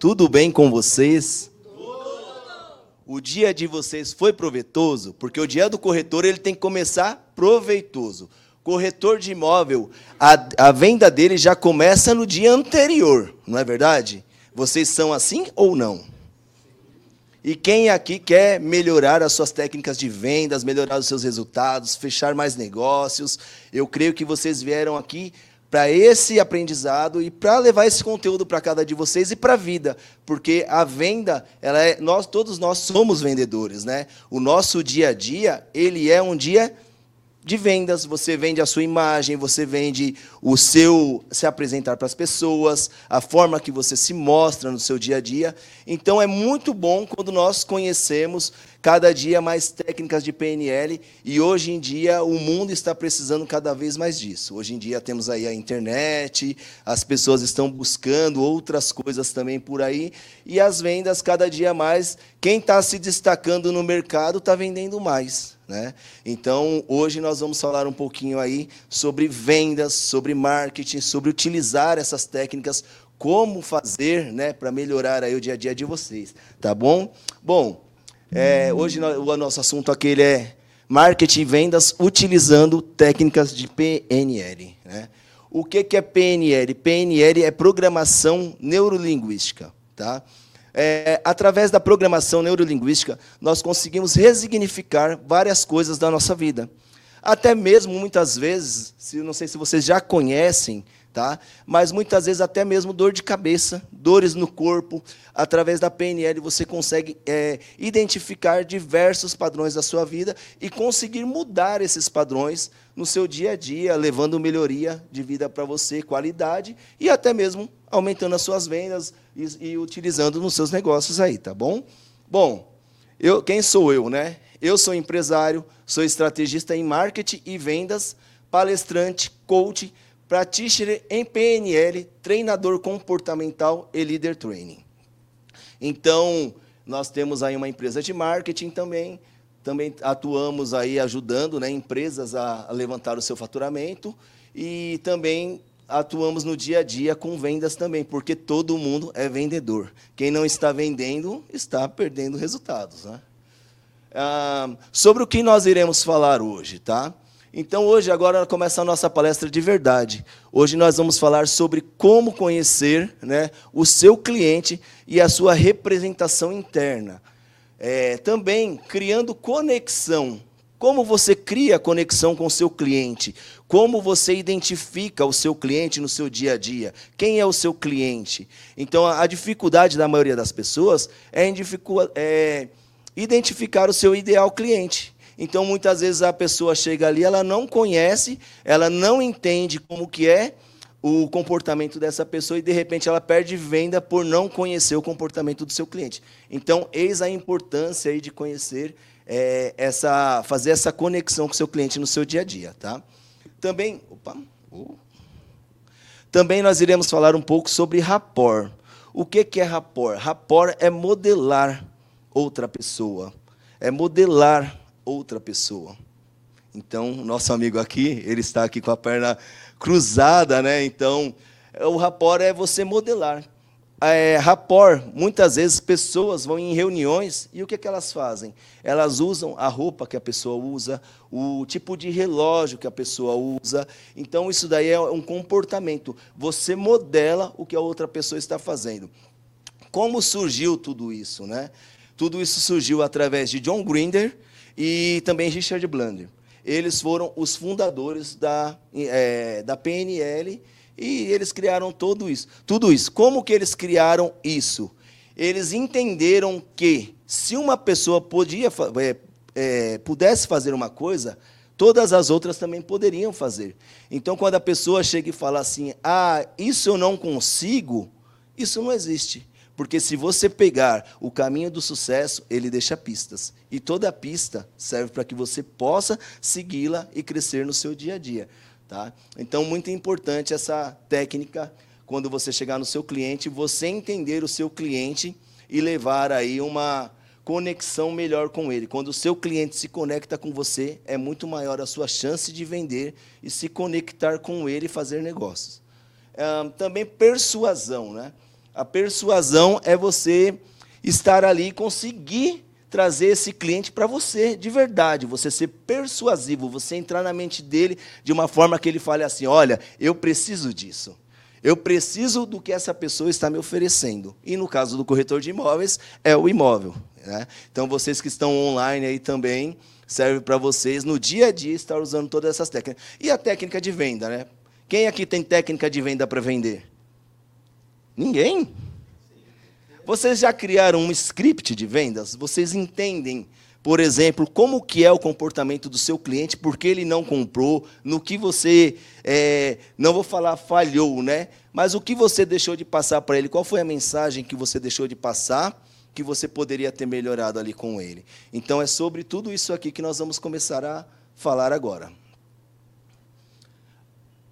Tudo bem com vocês? O dia de vocês foi proveitoso? Porque o dia do corretor ele tem que começar proveitoso. Corretor de imóvel, a, a venda dele já começa no dia anterior, não é verdade? Vocês são assim ou não? E quem aqui quer melhorar as suas técnicas de vendas, melhorar os seus resultados, fechar mais negócios? Eu creio que vocês vieram aqui para esse aprendizado e para levar esse conteúdo para cada de vocês e para a vida, porque a venda, ela é, nós todos nós somos vendedores, né? O nosso dia a dia, ele é um dia de vendas, você vende a sua imagem, você vende o seu se apresentar para as pessoas, a forma que você se mostra no seu dia a dia. Então é muito bom quando nós conhecemos cada dia mais técnicas de PNL e hoje em dia o mundo está precisando cada vez mais disso. Hoje em dia temos aí a internet, as pessoas estão buscando outras coisas também por aí e as vendas cada dia mais, quem está se destacando no mercado está vendendo mais. Né? Então, hoje nós vamos falar um pouquinho aí sobre vendas, sobre marketing, sobre utilizar essas técnicas, como fazer né, para melhorar aí o dia a dia de vocês. Tá bom? Bom, é, hoje o nosso assunto aqui é marketing e vendas utilizando técnicas de PNL. Né? O que, que é PNL? PNL é programação neurolinguística. Tá? É, através da programação neurolinguística, nós conseguimos resignificar várias coisas da nossa vida. Até mesmo, muitas vezes, se, não sei se vocês já conhecem, tá? mas muitas vezes até mesmo dor de cabeça, dores no corpo. Através da PNL você consegue é, identificar diversos padrões da sua vida e conseguir mudar esses padrões no seu dia a dia, levando melhoria de vida para você, qualidade e até mesmo aumentando as suas vendas e, e utilizando nos seus negócios aí, tá bom? Bom, eu, quem sou eu, né? Eu sou empresário, sou estrategista em marketing e vendas, palestrante, coach, practitioner em PNL, treinador comportamental e líder training. Então, nós temos aí uma empresa de marketing também, também atuamos aí ajudando né, empresas a, levantar o seu faturamento e também atuamos no dia a dia com vendas também, porque todo mundo é vendedor. Quem não está vendendo está perdendo resultados. Né? Ah, sobre o que nós iremos falar hoje, tá? Então, hoje, agora começa a nossa palestra de verdade. Hoje nós vamos falar sobre como conhecer né, o seu cliente e a sua representação interna. É, também criando conexão como você cria conexão com o seu cliente? Como você identifica o seu cliente no seu dia a dia? Quem é o seu cliente? Então, a dificuldade da maioria das pessoas é, é identificar o seu ideal cliente. Então, muitas vezes a pessoa chega ali, ela não conhece, ela não entende como que é o comportamento dessa pessoa e de repente ela perde venda por não conhecer o comportamento do seu cliente. Então, eis a importância aí de conhecer é, essa, fazer essa conexão com o seu cliente no seu dia a dia. Tá? Também, opa, uh, também nós iremos falar um pouco sobre rapport. O que, que é rapport? Rapport é modelar outra pessoa. É modelar outra pessoa. Então, nosso amigo aqui, ele está aqui com a perna cruzada, né? Então, o rapport é você modelar é, muitas vezes pessoas vão em reuniões e o que, que elas fazem? Elas usam a roupa que a pessoa usa, o tipo de relógio que a pessoa usa. Então, isso daí é um comportamento. Você modela o que a outra pessoa está fazendo. Como surgiu tudo isso? Né? Tudo isso surgiu através de John Grinder e também Richard Blunder. Eles foram os fundadores da, é, da PNL e eles criaram tudo isso. Tudo isso. Como que eles criaram isso? Eles entenderam que se uma pessoa podia, é, é, pudesse fazer uma coisa, todas as outras também poderiam fazer. Então, quando a pessoa chega e fala assim, ah, isso eu não consigo, isso não existe. Porque se você pegar o caminho do sucesso, ele deixa pistas. E toda pista serve para que você possa segui-la e crescer no seu dia a dia. Tá? Então, muito importante essa técnica quando você chegar no seu cliente, você entender o seu cliente e levar aí uma conexão melhor com ele. Quando o seu cliente se conecta com você, é muito maior a sua chance de vender e se conectar com ele e fazer negócios. também persuasão, né? A persuasão é você estar ali e conseguir trazer esse cliente para você, de verdade, você ser persuasivo, você entrar na mente dele de uma forma que ele fale assim: olha, eu preciso disso. Eu preciso do que essa pessoa está me oferecendo. E no caso do corretor de imóveis, é o imóvel. Né? Então, vocês que estão online aí também, serve para vocês no dia a dia estar usando todas essas técnicas. E a técnica de venda, né? Quem aqui tem técnica de venda para vender? Ninguém. Vocês já criaram um script de vendas? Vocês entendem, por exemplo, como que é o comportamento do seu cliente, por que ele não comprou, no que você, é, não vou falar falhou, né? Mas o que você deixou de passar para ele? Qual foi a mensagem que você deixou de passar? que você poderia ter melhorado ali com ele. Então é sobre tudo isso aqui que nós vamos começar a falar agora.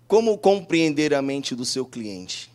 Como compreender a mente do seu cliente?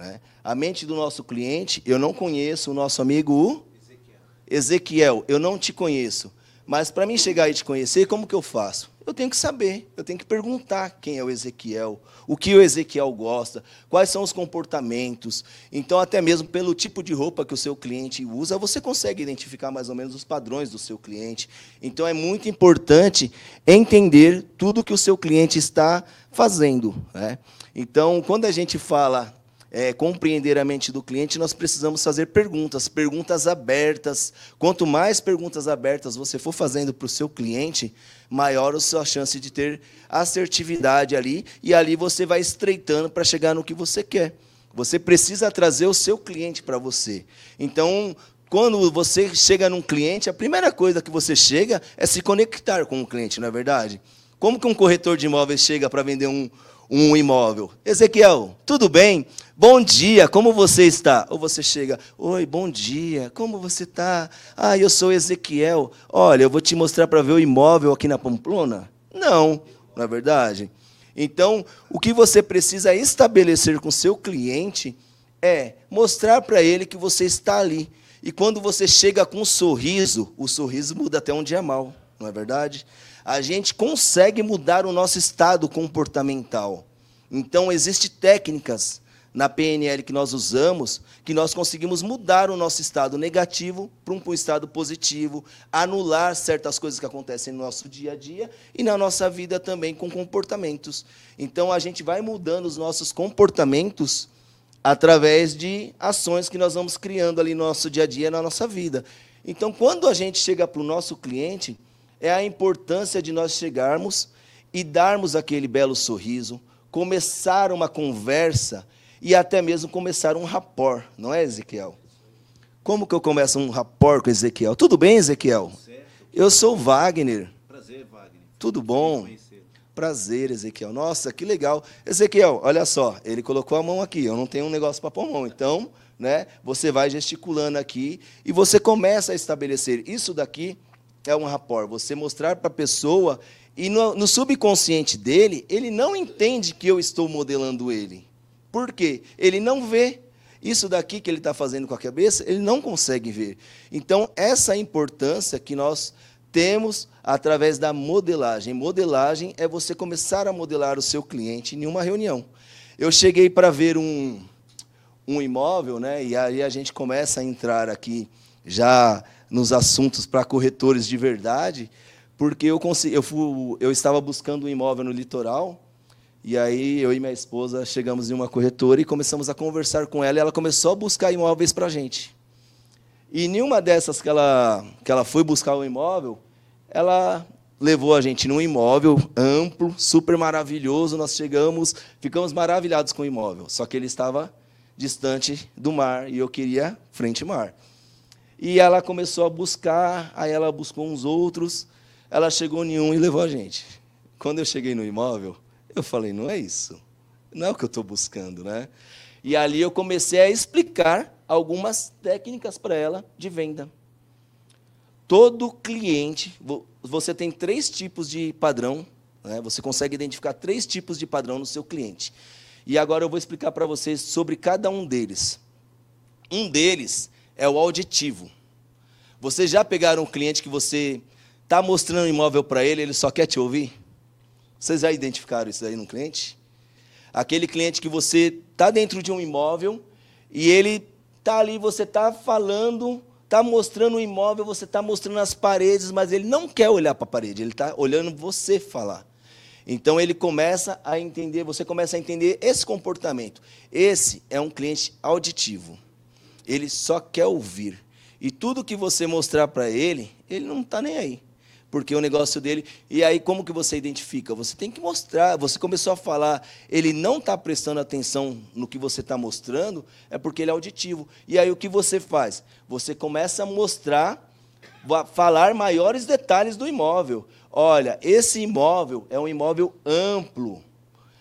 Né? A mente do nosso cliente, eu não conheço o nosso amigo Ezequiel. Ezequiel, eu não te conheço. Mas para mim chegar e te conhecer, como que eu faço? Eu tenho que saber, eu tenho que perguntar quem é o Ezequiel, o que o Ezequiel gosta, quais são os comportamentos. Então, até mesmo pelo tipo de roupa que o seu cliente usa, você consegue identificar mais ou menos os padrões do seu cliente. Então, é muito importante entender tudo que o seu cliente está fazendo. Né? Então, quando a gente fala é, compreender a mente do cliente, nós precisamos fazer perguntas, perguntas abertas. Quanto mais perguntas abertas você for fazendo para o seu cliente, maior a sua chance de ter assertividade ali, e ali você vai estreitando para chegar no que você quer. Você precisa trazer o seu cliente para você. Então, quando você chega num cliente, a primeira coisa que você chega é se conectar com o cliente, não é verdade? Como que um corretor de imóveis chega para vender um, um imóvel? Ezequiel, tudo bem? Bom dia, como você está? Ou você chega, oi, bom dia, como você está? Ah, eu sou Ezequiel. Olha, eu vou te mostrar para ver o imóvel aqui na Pamplona? Não, não é verdade? Então, o que você precisa estabelecer com seu cliente é mostrar para ele que você está ali. E quando você chega com um sorriso, o sorriso muda até um dia mal, não é verdade? A gente consegue mudar o nosso estado comportamental. Então, existem técnicas na PNL que nós usamos, que nós conseguimos mudar o nosso estado negativo para um, estado positivo, anular certas coisas que acontecem no nosso dia a dia e na nossa vida também com comportamentos. Então a gente vai mudando os nossos comportamentos através de ações que nós vamos criando ali no nosso dia a dia, na nossa vida. Então quando a gente chega para o nosso cliente, é a importância de nós chegarmos e darmos aquele belo sorriso, começar uma conversa e até mesmo começar um rapport, não é, Ezequiel? Como que eu começo um rapport com Ezequiel? Tudo bem, Ezequiel? Eu sou Wagner. Prazer, Wagner. Tudo bom? Prazer, Ezequiel. Nossa, que legal. Ezequiel, olha só, ele colocou a mão aqui. Eu não tenho um negócio para pôr a mão. Então, né, você vai gesticulando aqui e você começa a estabelecer. Isso daqui é um rapport. Você mostrar para a pessoa e no, no subconsciente dele, ele não entende que eu estou modelando ele. Por quê? Ele não vê. Isso daqui que ele está fazendo com a cabeça, ele não consegue ver. Então, essa importância que nós temos através da modelagem. Modelagem é você começar a modelar o seu cliente em uma reunião. Eu cheguei para ver um, um imóvel, né, e aí a gente começa a entrar aqui já nos assuntos para corretores de verdade, porque eu, consegui, eu, fui, eu estava buscando um imóvel no litoral, e aí eu e minha esposa chegamos em uma corretora e começamos a conversar com ela e ela começou a buscar imóveis para a gente. E nenhuma dessas que ela, que ela foi buscar o um imóvel, ela levou a gente num imóvel amplo, super maravilhoso. Nós chegamos, ficamos maravilhados com o imóvel, só que ele estava distante do mar e eu queria frente mar. E ela começou a buscar, aí ela buscou uns outros, ela chegou em um e levou a gente. Quando eu cheguei no imóvel, eu falei, não é isso. Não é o que eu estou buscando, né? E ali eu comecei a explicar algumas técnicas para ela de venda. Todo cliente, você tem três tipos de padrão, né? você consegue identificar três tipos de padrão no seu cliente. E agora eu vou explicar para vocês sobre cada um deles. Um deles é o auditivo. Vocês já pegaram um cliente que você está mostrando um imóvel para ele, ele só quer te ouvir? Vocês já identificaram isso aí no cliente? Aquele cliente que você está dentro de um imóvel e ele tá ali, você tá falando, tá mostrando o imóvel, você tá mostrando as paredes, mas ele não quer olhar para a parede, ele está olhando você falar. Então ele começa a entender, você começa a entender esse comportamento. Esse é um cliente auditivo. Ele só quer ouvir. E tudo que você mostrar para ele, ele não está nem aí porque o negócio dele. E aí, como que você identifica? Você tem que mostrar. Você começou a falar, ele não está prestando atenção no que você está mostrando, é porque ele é auditivo. E aí, o que você faz? Você começa a mostrar, falar maiores detalhes do imóvel. Olha, esse imóvel é um imóvel amplo.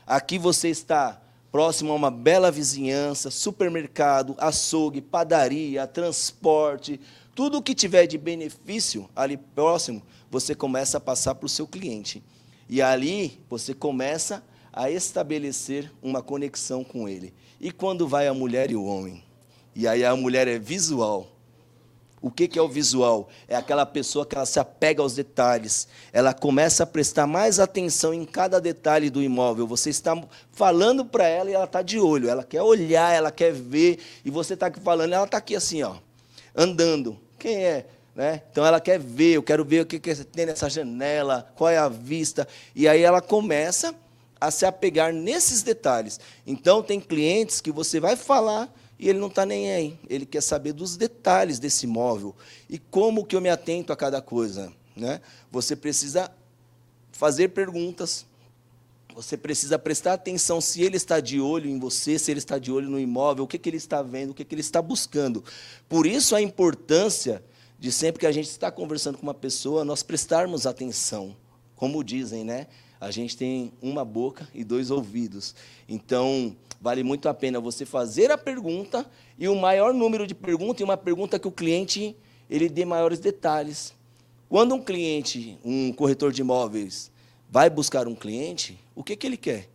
Aqui você está próximo a uma bela vizinhança, supermercado, açougue, padaria, transporte, tudo o que tiver de benefício ali próximo, você começa a passar para o seu cliente. E ali você começa a estabelecer uma conexão com ele. E quando vai a mulher e o homem? E aí a mulher é visual. O que, que é o visual? É aquela pessoa que ela se apega aos detalhes. Ela começa a prestar mais atenção em cada detalhe do imóvel. Você está falando para ela e ela está de olho. Ela quer olhar, ela quer ver. E você está aqui falando, ela está aqui assim, ó, andando. Quem é? Né? Então ela quer ver, eu quero ver o que, que tem nessa janela, qual é a vista. E aí ela começa a se apegar nesses detalhes. Então tem clientes que você vai falar e ele não está nem aí. Ele quer saber dos detalhes desse imóvel e como que eu me atento a cada coisa. Né? Você precisa fazer perguntas. Você precisa prestar atenção se ele está de olho em você, se ele está de olho no imóvel, o que, que ele está vendo, o que, que ele está buscando. Por isso a importância de sempre que a gente está conversando com uma pessoa, nós prestarmos atenção. Como dizem, né? A gente tem uma boca e dois ouvidos. Então, vale muito a pena você fazer a pergunta e o maior número de perguntas e uma pergunta que o cliente ele dê maiores detalhes. Quando um cliente, um corretor de imóveis, vai buscar um cliente, o que, que ele quer?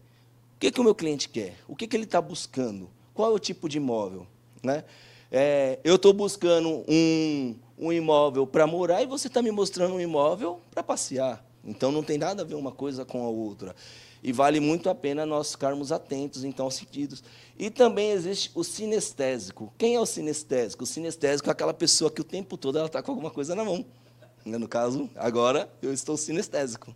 O que, que o meu cliente quer? O que, que ele está buscando? Qual é o tipo de imóvel? Né? É, eu estou buscando um, um imóvel para morar e você está me mostrando um imóvel para passear. Então não tem nada a ver uma coisa com a outra. E vale muito a pena nós ficarmos atentos, então, aos sentidos. E também existe o sinestésico. Quem é o sinestésico? O sinestésico é aquela pessoa que o tempo todo ela está com alguma coisa na mão. Né, no caso, agora eu estou sinestésico.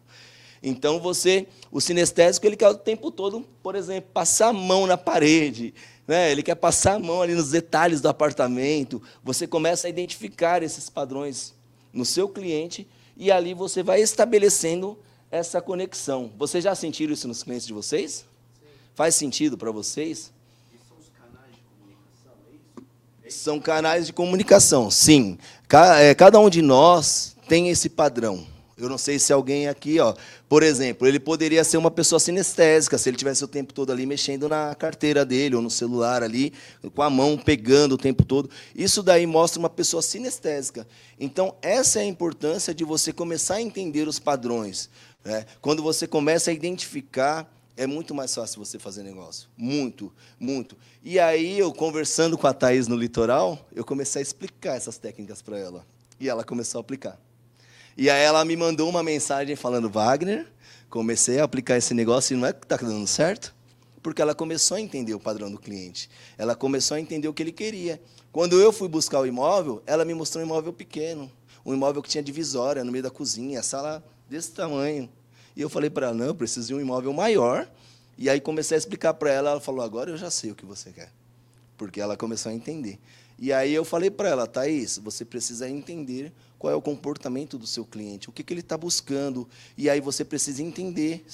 Então você, o sinestésico, ele quer o tempo todo, por exemplo, passar a mão na parede, né? ele quer passar a mão ali nos detalhes do apartamento. Você começa a identificar esses padrões no seu cliente e ali você vai estabelecendo essa conexão. Vocês já sentiram isso nos clientes de vocês? Sim. Faz sentido para vocês? São os canais de comunicação, é isso? São canais de comunicação, sim. É, cada um de nós tem esse padrão. Eu não sei se alguém aqui, ó, por exemplo, ele poderia ser uma pessoa sinestésica, se ele tivesse o tempo todo ali mexendo na carteira dele ou no celular ali, com a mão pegando o tempo todo. Isso daí mostra uma pessoa sinestésica. Então, essa é a importância de você começar a entender os padrões. Né? Quando você começa a identificar, é muito mais fácil você fazer negócio. Muito, muito. E aí, eu conversando com a Thaís no litoral, eu comecei a explicar essas técnicas para ela. E ela começou a aplicar. E aí ela me mandou uma mensagem falando, Wagner, comecei a aplicar esse negócio e não é que está dando certo? Porque ela começou a entender o padrão do cliente. Ela começou a entender o que ele queria. Quando eu fui buscar o imóvel, ela me mostrou um imóvel pequeno. Um imóvel que tinha divisória no meio da cozinha, sala desse tamanho. E eu falei para ela, não, eu preciso de um imóvel maior. E aí comecei a explicar para ela, ela falou, agora eu já sei o que você quer. Porque ela começou a entender. E aí eu falei para ela, Thaís, você precisa entender qual é o comportamento do seu cliente, o que, que ele está buscando. E aí você precisa entender.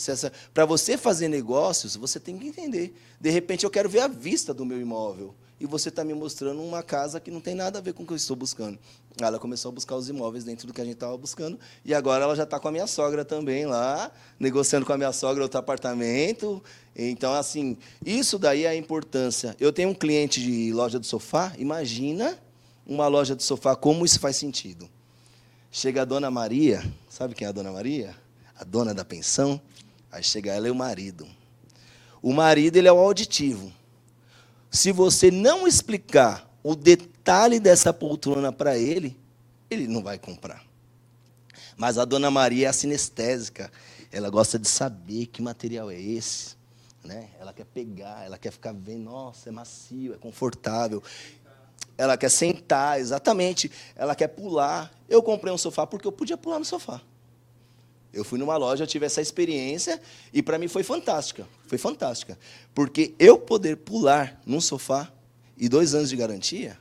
Para você fazer negócios, você tem que entender. De repente, eu quero ver a vista do meu imóvel. E você está me mostrando uma casa que não tem nada a ver com o que eu estou buscando. Ela começou a buscar os imóveis dentro do que a gente estava buscando. E agora ela já está com a minha sogra também lá, negociando com a minha sogra outro apartamento. Então, assim, isso daí é a importância. Eu tenho um cliente de loja de sofá, imagina uma loja de sofá, como isso faz sentido. Chega a dona Maria, sabe quem é a dona Maria? A dona da pensão. Aí chega ela e o marido. O marido ele é o auditivo. Se você não explicar o detalhe dessa poltrona para ele, ele não vai comprar. Mas a dona Maria é a sinestésica. Ela gosta de saber que material é esse. né? Ela quer pegar, ela quer ficar vendo, nossa, é macio, é confortável. Ela quer sentar, exatamente. Ela quer pular. Eu comprei um sofá porque eu podia pular no sofá. Eu fui numa loja, tive essa experiência e para mim foi fantástica. Foi fantástica. Porque eu poder pular num sofá e dois anos de garantia,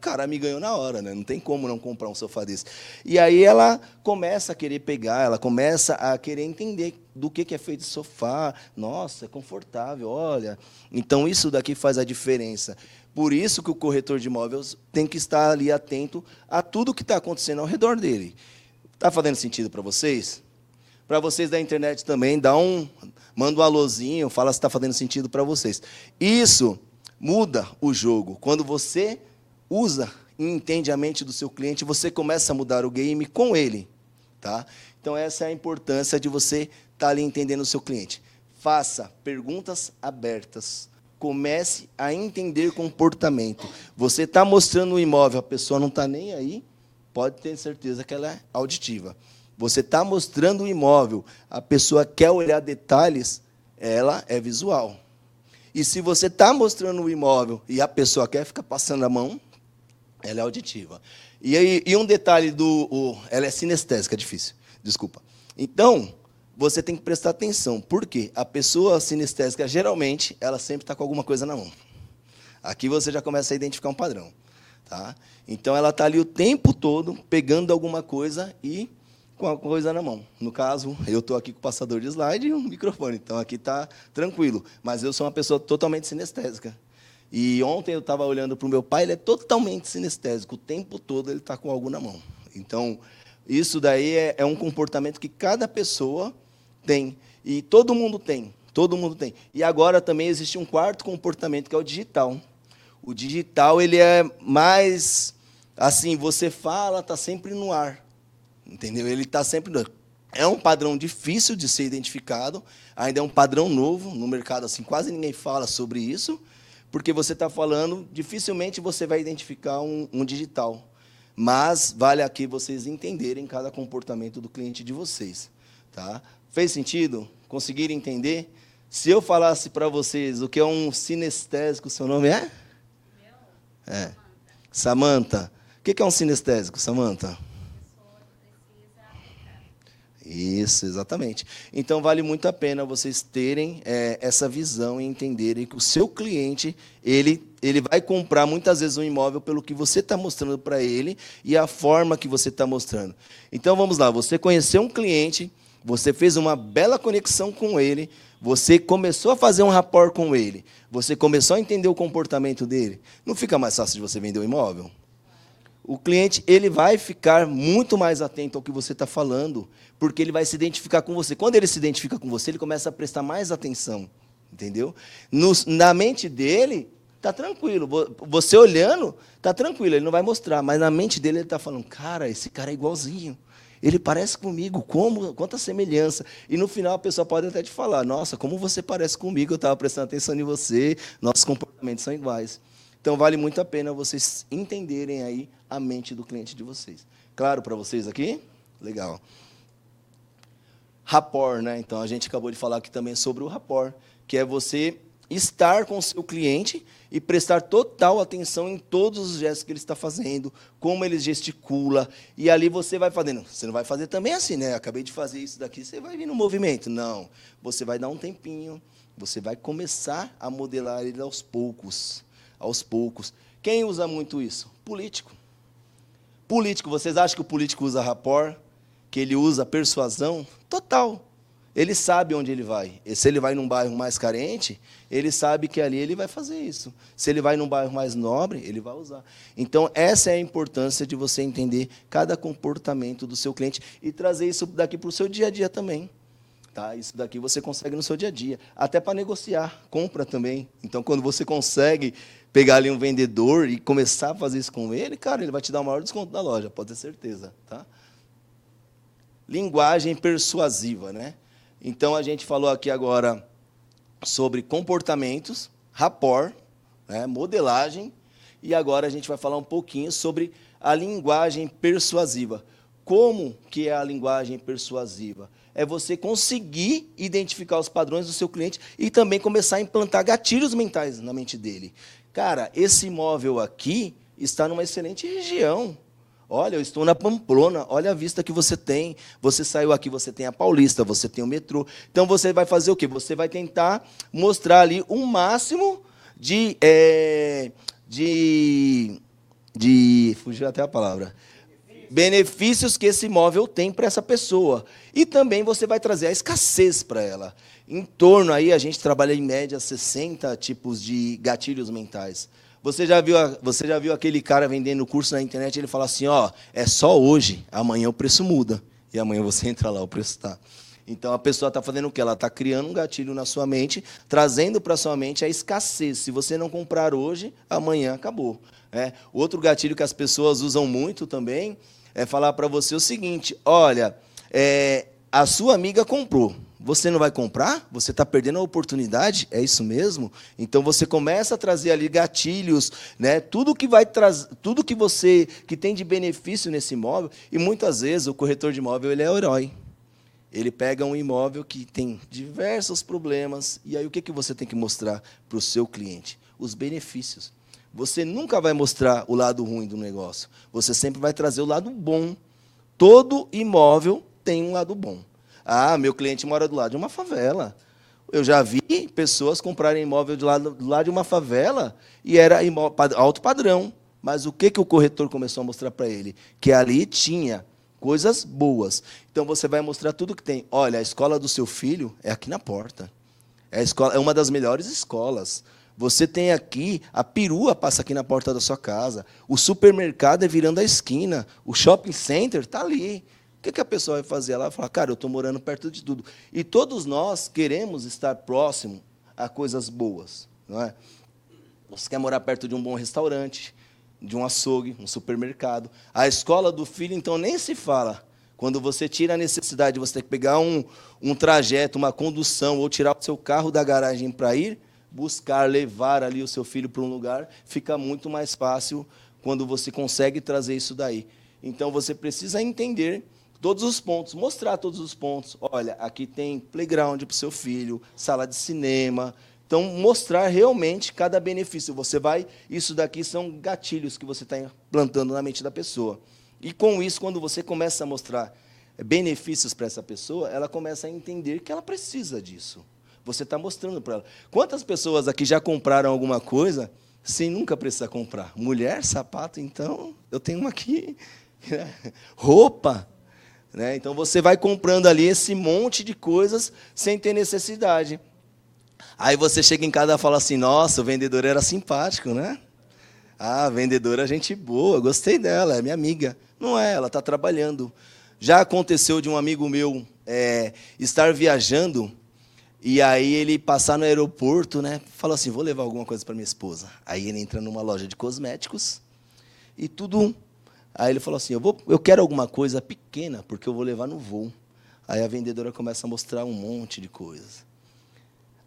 cara me ganhou na hora, né? Não tem como não comprar um sofá desse. E aí ela começa a querer pegar, ela começa a querer entender do que é feito sofá. Nossa, é confortável, olha. Então isso daqui faz a diferença. Por isso que o corretor de imóveis tem que estar ali atento a tudo que está acontecendo ao redor dele. Está fazendo sentido para vocês? Para vocês da internet também, dá um, manda um alôzinho, fala se está fazendo sentido para vocês. Isso muda o jogo. Quando você usa e entende a mente do seu cliente, você começa a mudar o game com ele. Tá? Então, essa é a importância de você estar tá ali entendendo o seu cliente. Faça perguntas abertas. Comece a entender comportamento. Você está mostrando o imóvel, a pessoa não está nem aí, pode ter certeza que ela é auditiva. Você está mostrando o imóvel, a pessoa quer olhar detalhes, ela é visual. E se você está mostrando o imóvel e a pessoa quer ficar passando a mão, ela é auditiva. E, aí, e um detalhe do. O, ela é sinestésica, é difícil. Desculpa. Então, você tem que prestar atenção. Por quê? A pessoa sinestésica, geralmente, ela sempre está com alguma coisa na mão. Aqui você já começa a identificar um padrão. Tá? Então, ela está ali o tempo todo pegando alguma coisa e com a coisa na mão. No caso, eu estou aqui com o passador de slide e um microfone. Então, aqui está tranquilo. Mas eu sou uma pessoa totalmente sinestésica. E ontem eu estava olhando para o meu pai, ele é totalmente sinestésico, o tempo todo ele está com algo na mão. Então, isso daí é, é, um comportamento que cada pessoa tem. E todo mundo tem, todo mundo tem. E agora também existe um quarto comportamento, que é o digital. O digital, ele é mais, assim, você fala, está sempre no ar. Entendeu? Ele está sempre no ar. É um padrão difícil de ser identificado, ainda é um padrão novo no mercado, assim, quase ninguém fala sobre isso, porque você está falando, dificilmente você vai identificar um, um, digital. Mas vale aqui vocês entenderem cada comportamento do cliente de vocês. Tá? Fez sentido? Conseguiram entender? Se eu falasse para vocês o que é um sinestésico, seu nome é? É. Samanta. O que é um sinestésico, Samanta? Isso, exatamente. Então vale muito a pena vocês terem é, essa visão e entenderem que o seu cliente ele ele vai comprar muitas vezes um imóvel pelo que você está mostrando para ele e a forma que você está mostrando. Então vamos lá, você conheceu um cliente, você fez uma bela conexão com ele, você começou a fazer um rapport com ele, você começou a entender o comportamento dele. Não fica mais fácil de você vender o um imóvel? o cliente ele vai ficar muito mais atento ao que você está falando, porque ele vai se identificar com você. Quando ele se identifica com você, ele começa a prestar mais atenção, entendeu? No, na mente dele, tá tranquilo. Você olhando, tá tranquilo. Ele não vai mostrar, mas na mente dele ele está falando, cara, esse cara é igualzinho. Ele parece comigo, como, quanta semelhança. E no final a pessoa pode até te falar, nossa, como você parece comigo, eu estava prestando atenção em você, nossos comportamentos são iguais. Então vale muito a pena vocês entenderem aí a mente do cliente de vocês. Claro para vocês aqui? Legal. Rapport, né? Então a gente acabou de falar aqui também sobre o rapport, que é você estar com o seu cliente e prestar total atenção em todos os gestos que ele está fazendo, como ele gesticula, e ali você vai fazendo. Você não vai fazer também assim, né? Acabei de fazer isso daqui, você vai vir no movimento. Não. Você vai dar um tempinho, você vai começar a modelar ele aos poucos aos poucos. Quem usa muito isso? Político. Político, vocês acham que o político usa rapport? Que ele usa persuasão? Total. Ele sabe onde ele vai. E se ele vai num bairro mais carente, ele sabe que ali ele vai fazer isso. Se ele vai num bairro mais nobre, ele vai usar. Então, essa é a importância de você entender cada comportamento do seu cliente e trazer isso daqui para o seu dia a dia também. Tá? Isso daqui você consegue no seu dia a dia. Até para negociar, compra também. Então, quando você consegue pegar ali um vendedor e começar a fazer isso com ele, cara, ele vai te dar o maior desconto da loja, pode ter certeza, tá? Linguagem persuasiva, né? Então a gente falou aqui agora sobre comportamentos, rapport, né, modelagem, e agora a gente vai falar um pouquinho sobre a linguagem persuasiva. Como que é a linguagem persuasiva? É você conseguir identificar os padrões do seu cliente e também começar a implantar gatilhos mentais na mente dele. Cara, esse imóvel aqui está numa excelente região. Olha, eu estou na Pamplona, olha a vista que você tem. Você saiu aqui, você tem a Paulista, você tem o metrô. Então você vai fazer o quê? Você vai tentar mostrar ali um máximo de. É, de, de. Fugiu até a palavra benefícios que esse imóvel tem para essa pessoa. E também você vai trazer a escassez para ela. Em torno aí, a gente trabalha em média 60 tipos de gatilhos mentais. Você já viu, você já viu aquele cara vendendo curso na internet, ele fala assim, ó, é só hoje, amanhã o preço muda. E amanhã você entra lá, o preço está. Então a pessoa está fazendo o quê? Ela está criando um gatilho na sua mente, trazendo para sua mente a escassez. Se você não comprar hoje, amanhã acabou. É. Outro gatilho que as pessoas usam muito também é falar para você o seguinte: olha, é, a sua amiga comprou. Você não vai comprar? Você está perdendo a oportunidade? É isso mesmo? Então você começa a trazer ali gatilhos, né? Tudo que vai trazer, tudo que você que tem de benefício nesse imóvel. E muitas vezes o corretor de imóvel ele é o herói. Ele pega um imóvel que tem diversos problemas e aí o que, que você tem que mostrar para o seu cliente? Os benefícios. Você nunca vai mostrar o lado ruim do negócio. Você sempre vai trazer o lado bom. Todo imóvel tem um lado bom. Ah, meu cliente mora do lado de uma favela. Eu já vi pessoas comprarem imóvel do lado, do lado de uma favela e era imóvel, alto padrão. Mas o que, que o corretor começou a mostrar para ele? Que ali tinha coisas boas. Então você vai mostrar tudo que tem. Olha, a escola do seu filho é aqui na porta. É, escola, é uma das melhores escolas. Você tem aqui, a perua passa aqui na porta da sua casa, o supermercado é virando a esquina, o shopping center está ali. O que, que a pessoa vai fazer? Ela vai falar, cara, eu estou morando perto de tudo. E todos nós queremos estar próximo a coisas boas. Não é? Você quer morar perto de um bom restaurante, de um açougue, um supermercado. A escola do filho, então, nem se fala. Quando você tira a necessidade de você ter que pegar um, um trajeto, uma condução, ou tirar o seu carro da garagem para ir, buscar levar ali o seu filho para um lugar, fica muito mais fácil quando você consegue trazer isso daí. Então você precisa entender todos os pontos, mostrar todos os pontos. Olha, aqui tem playground para o seu filho, sala de cinema. Então, mostrar realmente cada benefício. Você vai, isso daqui são gatilhos que você está plantando na mente da pessoa. E com isso, quando você começa a mostrar benefícios para essa pessoa, ela começa a entender que ela precisa disso. Você está mostrando para ela. Quantas pessoas aqui já compraram alguma coisa sem nunca precisar comprar? Mulher, sapato, então, eu tenho uma aqui. Roupa. Né? Então você vai comprando ali esse monte de coisas sem ter necessidade. Aí você chega em casa e fala assim: nossa, o vendedor era simpático, né? Ah, vendedora é gente boa, gostei dela, é minha amiga. Não é, ela está trabalhando. Já aconteceu de um amigo meu é, estar viajando e aí ele passar no aeroporto, né? Falou assim: vou levar alguma coisa para minha esposa. Aí ele entra numa loja de cosméticos e tudo. Aí ele falou assim: eu, vou, eu quero alguma coisa pequena, porque eu vou levar no voo. Aí a vendedora começa a mostrar um monte de coisas.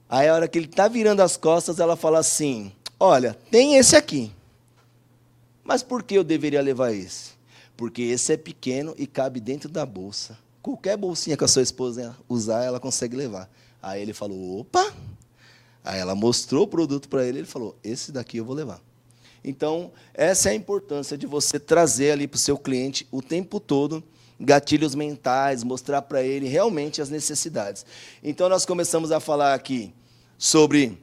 Aí a hora que ele está virando as costas, ela fala assim: Olha, tem esse aqui. Mas por que eu deveria levar esse? Porque esse é pequeno e cabe dentro da bolsa. Qualquer bolsinha que a sua esposa usar, ela consegue levar. Aí ele falou: opa! Aí ela mostrou o produto para ele, ele falou: esse daqui eu vou levar. Então, essa é a importância de você trazer ali para o seu cliente o tempo todo gatilhos mentais, mostrar para ele realmente as necessidades. Então, nós começamos a falar aqui sobre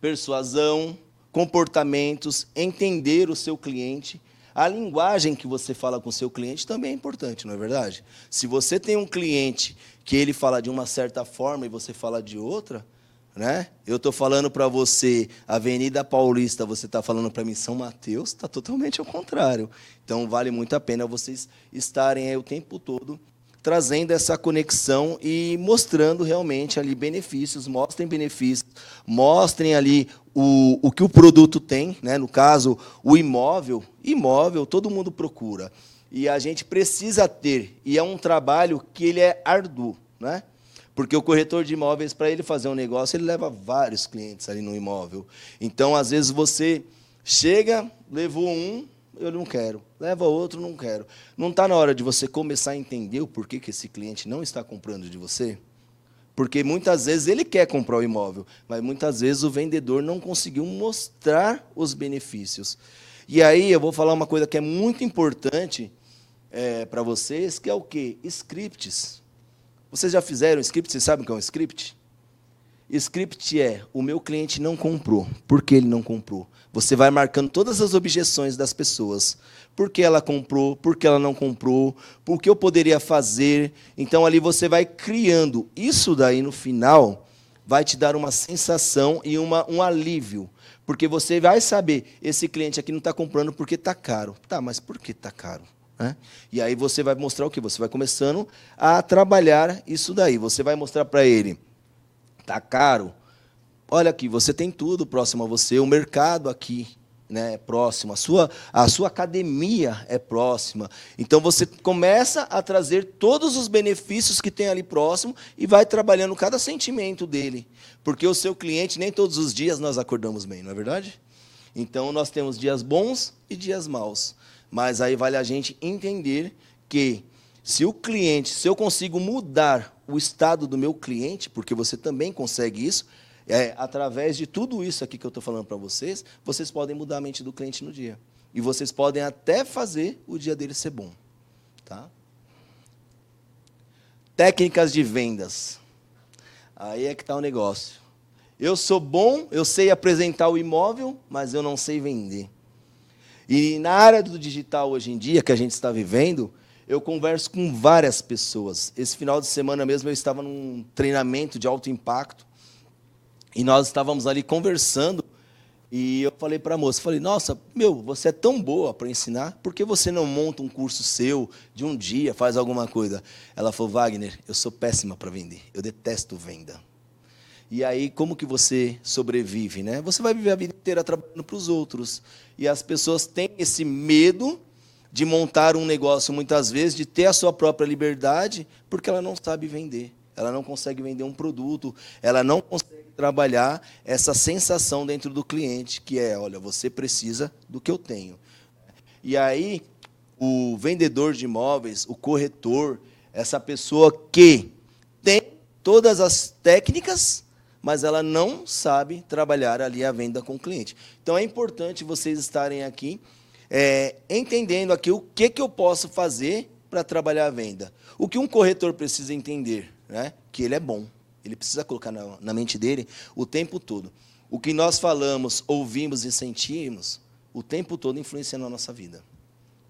persuasão, comportamentos, entender o seu cliente. A linguagem que você fala com o seu cliente também é importante, não é verdade? Se você tem um cliente que ele fala de uma certa forma e você fala de outra, né? Eu estou falando para você Avenida Paulista, você está falando para mim São Mateus, está totalmente ao contrário. Então vale muito a pena vocês estarem aí o tempo todo trazendo essa conexão e mostrando realmente ali benefícios, mostrem benefícios, mostrem ali o, o que o produto tem, né? no caso, o imóvel. Imóvel, todo mundo procura. E a gente precisa ter, e é um trabalho que ele é árduo, né? Porque o corretor de imóveis, para ele fazer um negócio, ele leva vários clientes ali no imóvel. Então, às vezes, você chega, levou um, eu não quero. Leva outro, não quero. Não está na hora de você começar a entender o porquê que esse cliente não está comprando de você? Porque muitas vezes ele quer comprar o imóvel, mas muitas vezes o vendedor não conseguiu mostrar os benefícios. E aí eu vou falar uma coisa que é muito importante é, para vocês, que é o quê? Scripts. Vocês já fizeram script? Vocês sabem o que é um script? Script é: o meu cliente não comprou. Por que ele não comprou? Você vai marcando todas as objeções das pessoas. Por que ela comprou? Por que ela não comprou? Por que eu poderia fazer? Então ali você vai criando. Isso daí no final vai te dar uma sensação e uma, um alívio. Porque você vai saber, esse cliente aqui não está comprando porque está caro. Tá, mas por que está caro? Né? E aí você vai mostrar o que? Você vai começando a trabalhar isso daí. Você vai mostrar para ele Tá caro? Olha aqui, você tem tudo próximo a você, o mercado aqui né, é próximo, a sua, a sua academia é próxima. Então você começa a trazer todos os benefícios que tem ali próximo e vai trabalhando cada sentimento dele. Porque o seu cliente, nem todos os dias nós acordamos bem, não é verdade? Então nós temos dias bons e dias maus. Mas aí vale a gente entender que se o cliente, se eu consigo mudar o estado do meu cliente, porque você também consegue isso, é, através de tudo isso aqui que eu estou falando para vocês, vocês podem mudar a mente do cliente no dia. E vocês podem até fazer o dia dele ser bom. Tá? Técnicas de vendas. Aí é que está o negócio. Eu sou bom, eu sei apresentar o imóvel, mas eu não sei vender. E na área do digital hoje em dia, que a gente está vivendo, eu converso com várias pessoas. Esse final de semana mesmo eu estava num treinamento de alto impacto e nós estávamos ali conversando e eu falei para a moça, falei, nossa, meu, você é tão boa para ensinar, por que você não monta um curso seu de um dia, faz alguma coisa? Ela falou, Wagner, eu sou péssima para vender, eu detesto venda. E aí, como que você sobrevive, né? Você vai viver a vida inteira trabalhando para os outros. E as pessoas têm esse medo de montar um negócio, muitas vezes, de ter a sua própria liberdade, porque ela não sabe vender. Ela não consegue vender um produto, ela não consegue trabalhar essa sensação dentro do cliente, que é, olha, você precisa do que eu tenho. E aí, o vendedor de imóveis, o corretor, essa pessoa que tem todas as técnicas, mas ela não sabe trabalhar ali a venda com o cliente. Então é importante vocês estarem aqui é, entendendo aqui o que, que eu posso fazer para trabalhar a venda. O que um corretor precisa entender, né? que ele é bom. Ele precisa colocar na, na mente dele o tempo todo. O que nós falamos, ouvimos e sentimos, o tempo todo influencia na nossa vida.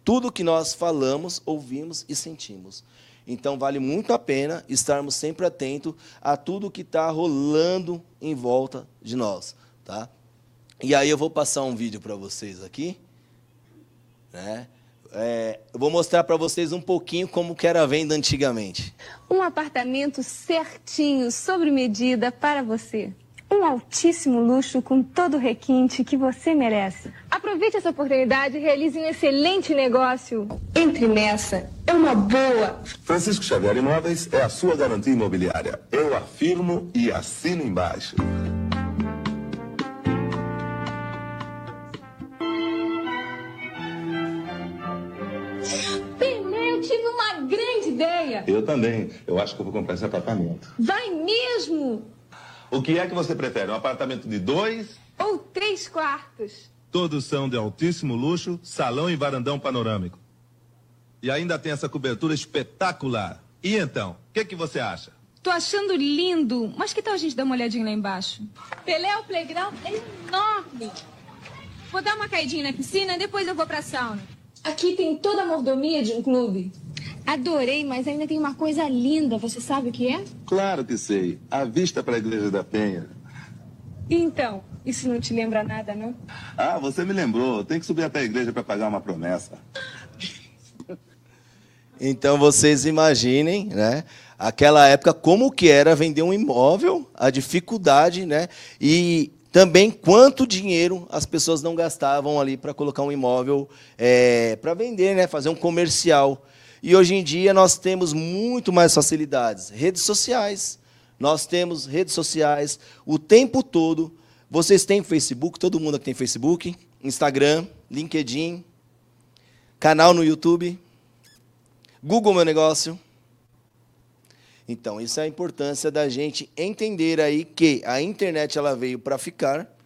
Tudo que nós falamos, ouvimos e sentimos. Então, vale muito a pena estarmos sempre atentos a tudo que está rolando em volta de nós. Tá? E aí eu vou passar um vídeo para vocês aqui. Né? É, eu vou mostrar para vocês um pouquinho como que era a venda antigamente. Um apartamento certinho, sobre medida para você. Um altíssimo luxo com todo o requinte que você merece. Aproveite essa oportunidade e realize um excelente negócio. Entre nessa, é uma boa. Francisco Xavier Imóveis é a sua garantia imobiliária. Eu afirmo e assino embaixo. ideia. Eu também. Eu acho que eu vou comprar esse apartamento. Vai mesmo? O que é que você prefere? Um apartamento de dois? Ou três quartos? Todos são de altíssimo luxo, salão e varandão panorâmico. E ainda tem essa cobertura espetacular. E então, o que, que você acha? Tô achando lindo, mas que tal a gente dar uma olhadinha lá embaixo? Pelé, o playground é enorme. Vou dar uma caidinha na piscina e depois eu vou pra sauna. Aqui tem toda a mordomia de um clube. Adorei, mas ainda tem uma coisa linda. Você sabe o que é? Claro que sei. A vista para a Igreja da Penha. Então, isso não te lembra nada, não? Ah, você me lembrou. Tem que subir até a igreja para pagar uma promessa. Então vocês imaginem, né? Aquela época como que era vender um imóvel, a dificuldade, né? E também quanto dinheiro as pessoas não gastavam ali para colocar um imóvel é, para vender, né? Fazer um comercial. E hoje em dia nós temos muito mais facilidades. Redes sociais. Nós temos redes sociais o tempo todo. Vocês têm Facebook, todo mundo aqui tem Facebook, Instagram, LinkedIn. Canal no YouTube. Google Meu Negócio. Então, isso é a importância da gente entender aí que a internet ela veio para ficar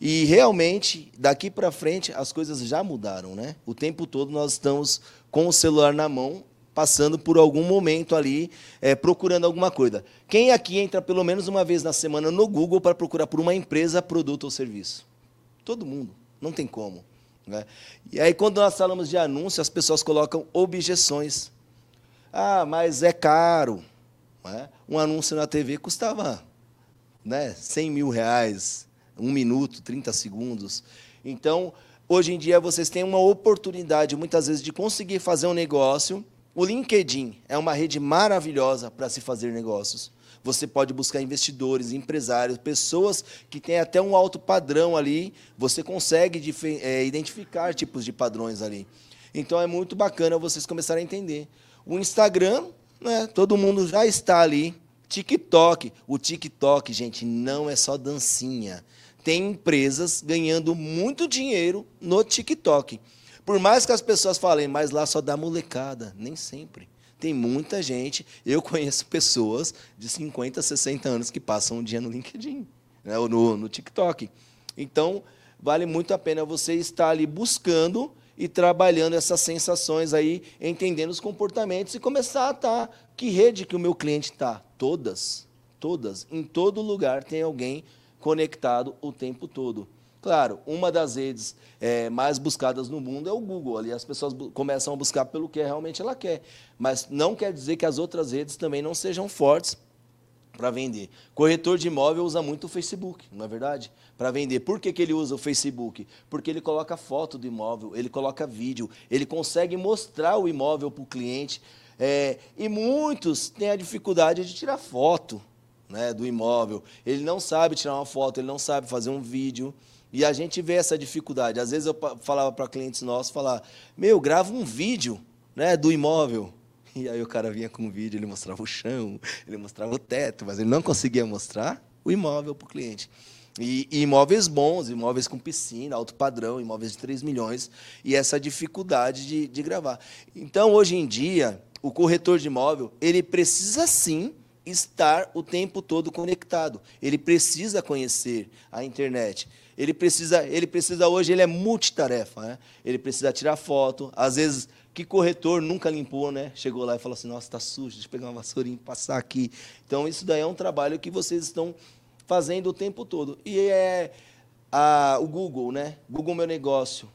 e realmente daqui para frente as coisas já mudaram, né? O tempo todo nós estamos com o celular na mão, passando por algum momento ali, é, procurando alguma coisa. Quem aqui entra pelo menos uma vez na semana no Google para procurar por uma empresa, produto ou serviço? Todo mundo, não tem como. Né? E aí, quando nós falamos de anúncio, as pessoas colocam objeções. Ah, mas é caro. Né? Um anúncio na TV custava né, 100 mil reais, um minuto, 30 segundos. Então, hoje em dia, vocês têm uma oportunidade, muitas vezes, de conseguir fazer um negócio. O LinkedIn é uma rede maravilhosa para se fazer negócios. Você pode buscar investidores, empresários, pessoas que têm até um alto padrão ali. Você consegue é, identificar tipos de padrões ali. Então é muito bacana vocês começarem a entender. O Instagram né? Todo mundo já está ali. TikTok. O TikTok, gente, não é só dancinha. Tem empresas ganhando muito dinheiro no TikTok. Por mais que as pessoas falem, mas lá só dá molecada. Nem sempre. Tem muita gente. Eu conheço pessoas de 50, 60 anos que passam um dia no LinkedIn, né? ou no, no TikTok. Então, vale muito a pena você estar ali buscando e trabalhando essas sensações aí, entendendo os comportamentos e começar a estar. Tá, que rede que o meu cliente está? Todas. Todas. Em todo lugar tem alguém conectado o tempo todo. Claro, uma das redes é, mais buscadas no mundo é o Google. Ali as pessoas começam a buscar pelo que realmente ela quer. Mas não quer dizer que as outras redes também não sejam fortes para vender. Corretor de imóvel usa muito o Facebook, não é verdade? Para vender. Por que, que ele usa o Facebook? Porque ele coloca foto do imóvel, ele coloca vídeo, ele consegue mostrar o imóvel para o cliente. É, e muitos têm a dificuldade de tirar foto né, do imóvel. Ele não sabe tirar uma foto, ele não sabe fazer um vídeo. E a gente vê essa dificuldade. Às vezes eu falava para clientes nossos, falar, meu, grava um vídeo né, do imóvel. E aí o cara vinha com o vídeo, ele mostrava o chão, ele mostrava o teto, mas ele não conseguia mostrar o imóvel para o cliente. E, e, imóveis bons, imóveis com piscina, alto padrão, imóveis de 3 milhões, e essa dificuldade de, de gravar. Então, hoje em dia, o corretor de imóvel, ele precisa sim estar o tempo todo conectado. Ele precisa conhecer a internet. Ele precisa, ele precisa hoje, ele é multitarefa, né? Ele precisa tirar foto, às vezes que corretor nunca limpou, né? Chegou lá e falou assim: "Nossa, está sujo, deixa eu pegar uma vassourinha e passar aqui". Então isso daí é um trabalho que vocês estão fazendo o tempo todo. E é a, o Google, né? Google Meu Negócio.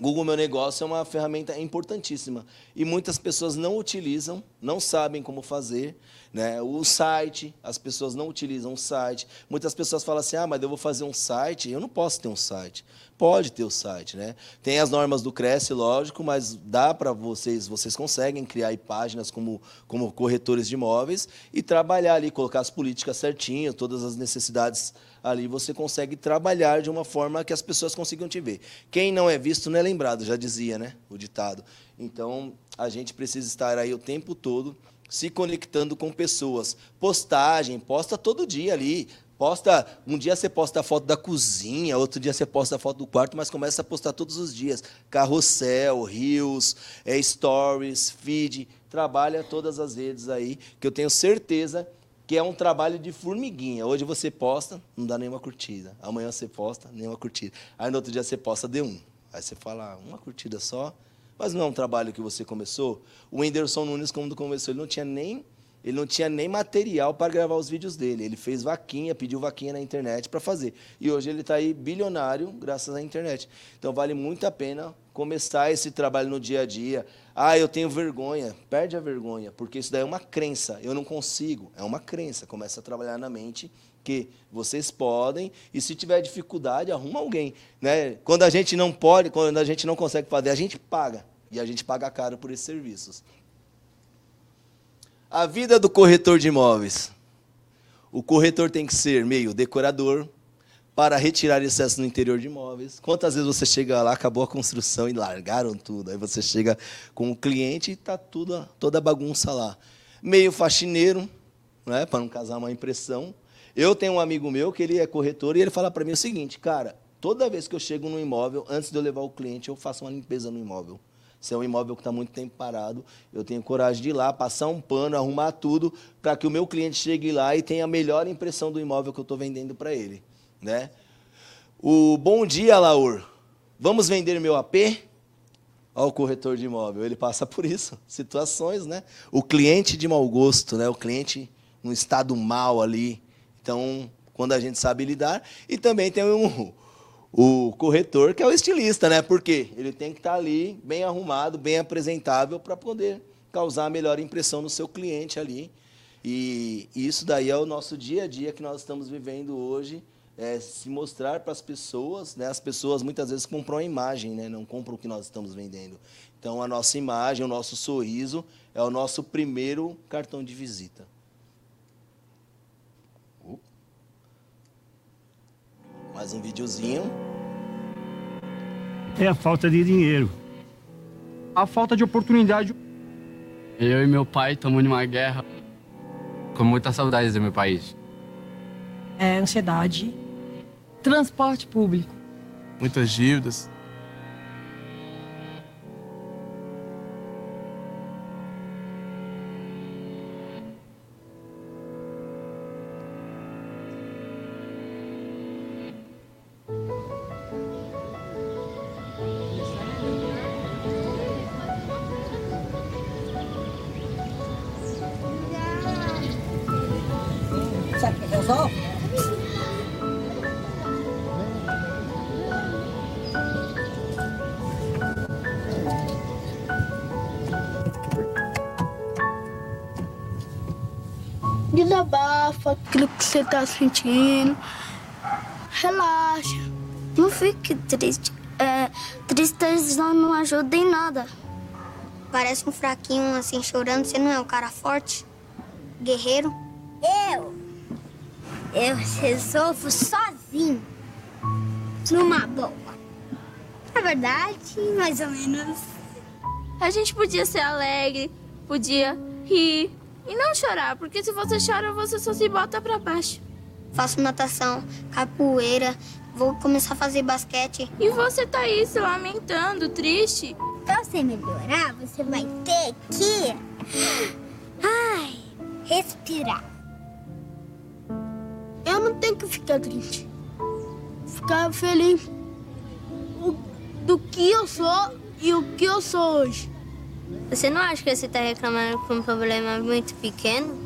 Google Meu Negócio é uma ferramenta importantíssima e muitas pessoas não utilizam, não sabem como fazer. Né? O site, as pessoas não utilizam o site. Muitas pessoas falam assim: ah, mas eu vou fazer um site. Eu não posso ter um site. Pode ter o site. Né? Tem as normas do Cresce, lógico, mas dá para vocês, vocês conseguem criar páginas como, como corretores de imóveis e trabalhar ali, colocar as políticas certinho, todas as necessidades ali você consegue trabalhar de uma forma que as pessoas consigam te ver. Quem não é visto não é lembrado, já dizia, né, o ditado. Então, a gente precisa estar aí o tempo todo se conectando com pessoas. Postagem, posta todo dia ali. Posta, um dia você posta a foto da cozinha, outro dia você posta a foto do quarto, mas começa a postar todos os dias. Carrossel, rios, é, stories, feed, trabalha todas as redes aí, que eu tenho certeza que é um trabalho de formiguinha. Hoje você posta, não dá nenhuma curtida. Amanhã você posta, nenhuma curtida. Aí no outro dia você posta, deu um. Aí você fala, ah, uma curtida só. Mas não é um trabalho que você começou. O Whindersson Nunes, quando começou, ele não tinha nem ele não tinha nem material para gravar os vídeos dele. Ele fez vaquinha, pediu vaquinha na internet para fazer. E hoje ele está aí bilionário graças à internet. Então vale muito a pena começar esse trabalho no dia a dia. Ah, eu tenho vergonha. Perde a vergonha, porque isso daí é uma crença. Eu não consigo. É uma crença. Começa a trabalhar na mente que vocês podem e se tiver dificuldade, arruma alguém. Né? Quando a gente não pode, quando a gente não consegue fazer, a gente paga. E a gente paga caro por esses serviços. A vida do corretor de imóveis. O corretor tem que ser meio decorador para retirar excesso no interior de imóveis. Quantas vezes você chega lá, acabou a construção e largaram tudo. Aí você chega com o cliente e está toda a bagunça lá. Meio faxineiro, né, para não casar uma impressão. Eu tenho um amigo meu que ele é corretor e ele fala para mim o seguinte, cara, toda vez que eu chego no imóvel, antes de eu levar o cliente, eu faço uma limpeza no imóvel. Se é um imóvel que está muito tempo parado, eu tenho coragem de ir lá, passar um pano, arrumar tudo, para que o meu cliente chegue lá e tenha a melhor impressão do imóvel que eu estou vendendo para ele. Né? O bom dia, Laur. Vamos vender meu AP? Olha o corretor de imóvel, ele passa por isso, situações, né? O cliente de mau gosto, né? O cliente num estado mal ali. Então, quando a gente sabe lidar, e também tem um, o corretor que é o estilista, né? Porque ele tem que estar ali bem arrumado, bem apresentável para poder causar a melhor impressão no seu cliente ali. E isso daí é o nosso dia a dia que nós estamos vivendo hoje é, se mostrar para as pessoas, né? As pessoas muitas vezes compram a imagem, né? Não compram o que nós estamos vendendo. Então a nossa imagem, o nosso sorriso é o nosso primeiro cartão de visita. Mais um videozinho. É a falta de dinheiro. A falta de oportunidade. Eu e meu pai estamos numa guerra. Com muitas saudades do meu país. É ansiedade transporte público. Muitas dívidas. Aquilo que você tá sentindo. Relaxa. Não fique triste. É, tristeza não ajuda em nada. Parece um fraquinho assim chorando. Você não é um cara forte? Guerreiro? Eu? Eu resolvo sozinho. Numa boa. É verdade, mais ou menos. A gente podia ser alegre, podia rir, e não chorar, porque se você chora, você só se bota pra baixo. Faço natação, capoeira, vou começar a fazer basquete. E você tá aí se lamentando, triste. Pra você melhorar, você vai ter que. Ai, respirar. Eu não tenho que ficar triste. Ficar feliz do que eu sou e o que eu sou hoje. Você não acha que você está reclamando com um problema muito pequeno?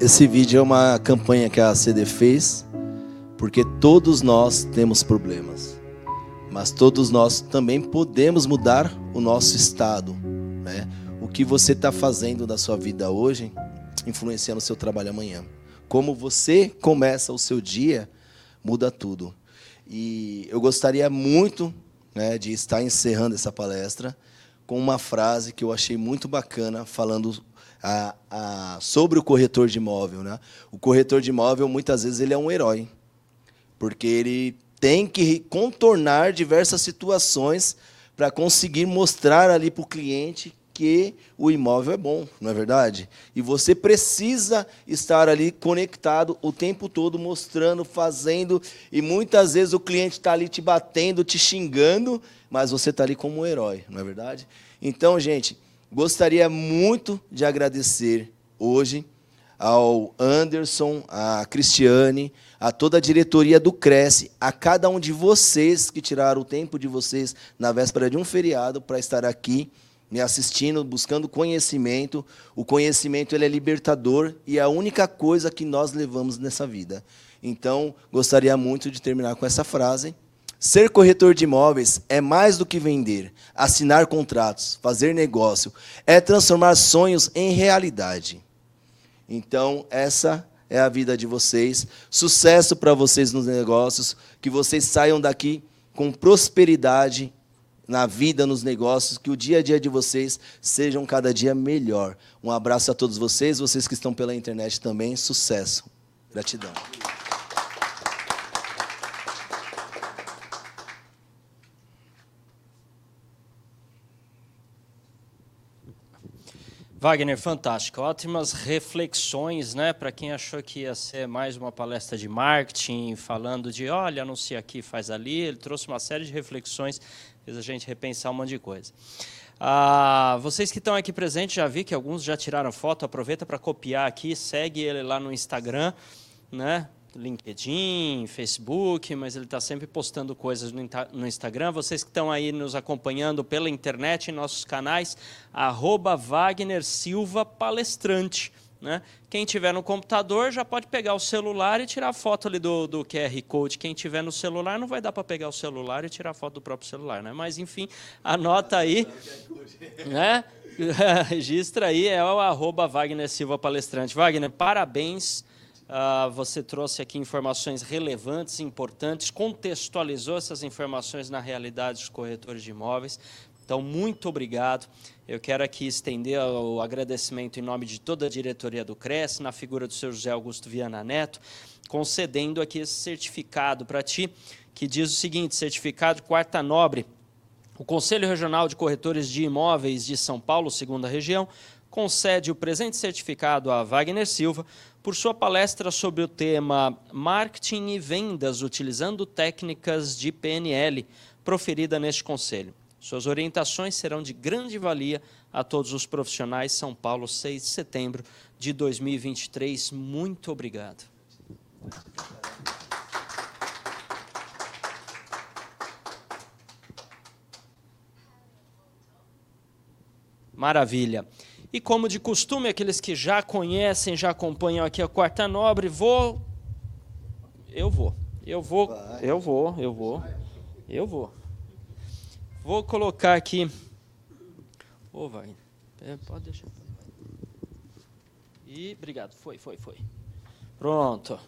Esse vídeo é uma campanha que a CD fez porque todos nós temos problemas, mas todos nós também podemos mudar o nosso estado. Né? O que você está fazendo da sua vida hoje influencia no seu trabalho amanhã. Como você começa o seu dia, muda tudo. E eu gostaria muito né, de estar encerrando essa palestra com uma frase que eu achei muito bacana, falando a, a, sobre o corretor de imóvel. Né? O corretor de imóvel, muitas vezes, ele é um herói porque ele tem que contornar diversas situações para conseguir mostrar ali para o cliente que o imóvel é bom, não é verdade? E você precisa estar ali conectado o tempo todo, mostrando, fazendo, e muitas vezes o cliente está ali te batendo, te xingando, mas você está ali como um herói, não é verdade? Então, gente, gostaria muito de agradecer hoje ao Anderson, à Cristiane, a toda a diretoria do Cresce, a cada um de vocês que tiraram o tempo de vocês na véspera de um feriado para estar aqui me assistindo, buscando conhecimento. O conhecimento ele é libertador e é a única coisa que nós levamos nessa vida. Então, gostaria muito de terminar com essa frase. Ser corretor de imóveis é mais do que vender, assinar contratos, fazer negócio, é transformar sonhos em realidade. Então, essa é a vida de vocês. Sucesso para vocês nos negócios, que vocês saiam daqui com prosperidade na vida, nos negócios, que o dia a dia de vocês sejam cada dia melhor. Um abraço a todos vocês, vocês que estão pela internet também, sucesso. Gratidão. Wagner, fantástico. Ótimas reflexões, né? Para quem achou que ia ser mais uma palestra de marketing, falando de, olha, anuncia aqui, faz ali. Ele trouxe uma série de reflexões, fez a gente repensar um monte de coisa. Ah, vocês que estão aqui presentes, já vi que alguns já tiraram foto, aproveita para copiar aqui, segue ele lá no Instagram, né? LinkedIn, Facebook, mas ele está sempre postando coisas no, Instagram. Vocês que estão aí nos acompanhando pela internet, em nossos canais, arroba Wagner Silva Palestrante. Né? Quem tiver no computador já pode pegar o celular e tirar foto ali do, do QR Code. Quem tiver no celular não vai dar para pegar o celular e tirar foto do próprio celular, né? Mas enfim, anota aí, né? Registra aí, é o arroba Wagner Silva Palestrante. Wagner, parabéns Uh, você trouxe aqui informações relevantes, importantes, contextualizou essas informações na realidade dos corretores de imóveis. Então, muito obrigado. Eu quero aqui estender o agradecimento em nome de toda a diretoria do CRES, na figura do seu José Augusto Viana Neto, concedendo aqui esse certificado para ti, que diz o seguinte: certificado quarta nobre. O Conselho Regional de Corretores de Imóveis de São Paulo, segunda região, concede o presente certificado a Wagner Silva por sua palestra sobre o tema Marketing e Vendas utilizando técnicas de PNL, proferida neste conselho. Suas orientações serão de grande valia a todos os profissionais. São Paulo, 6 de setembro de 2023. Muito obrigado. Maravilha. E como de costume, aqueles que já conhecem, já acompanham aqui a Quarta Nobre, vou. Eu vou. Eu vou. Eu vou, eu vou. Eu vou. Vou colocar aqui. Ô, oh, vai. É, pode deixar. E obrigado. Foi, foi, foi. Pronto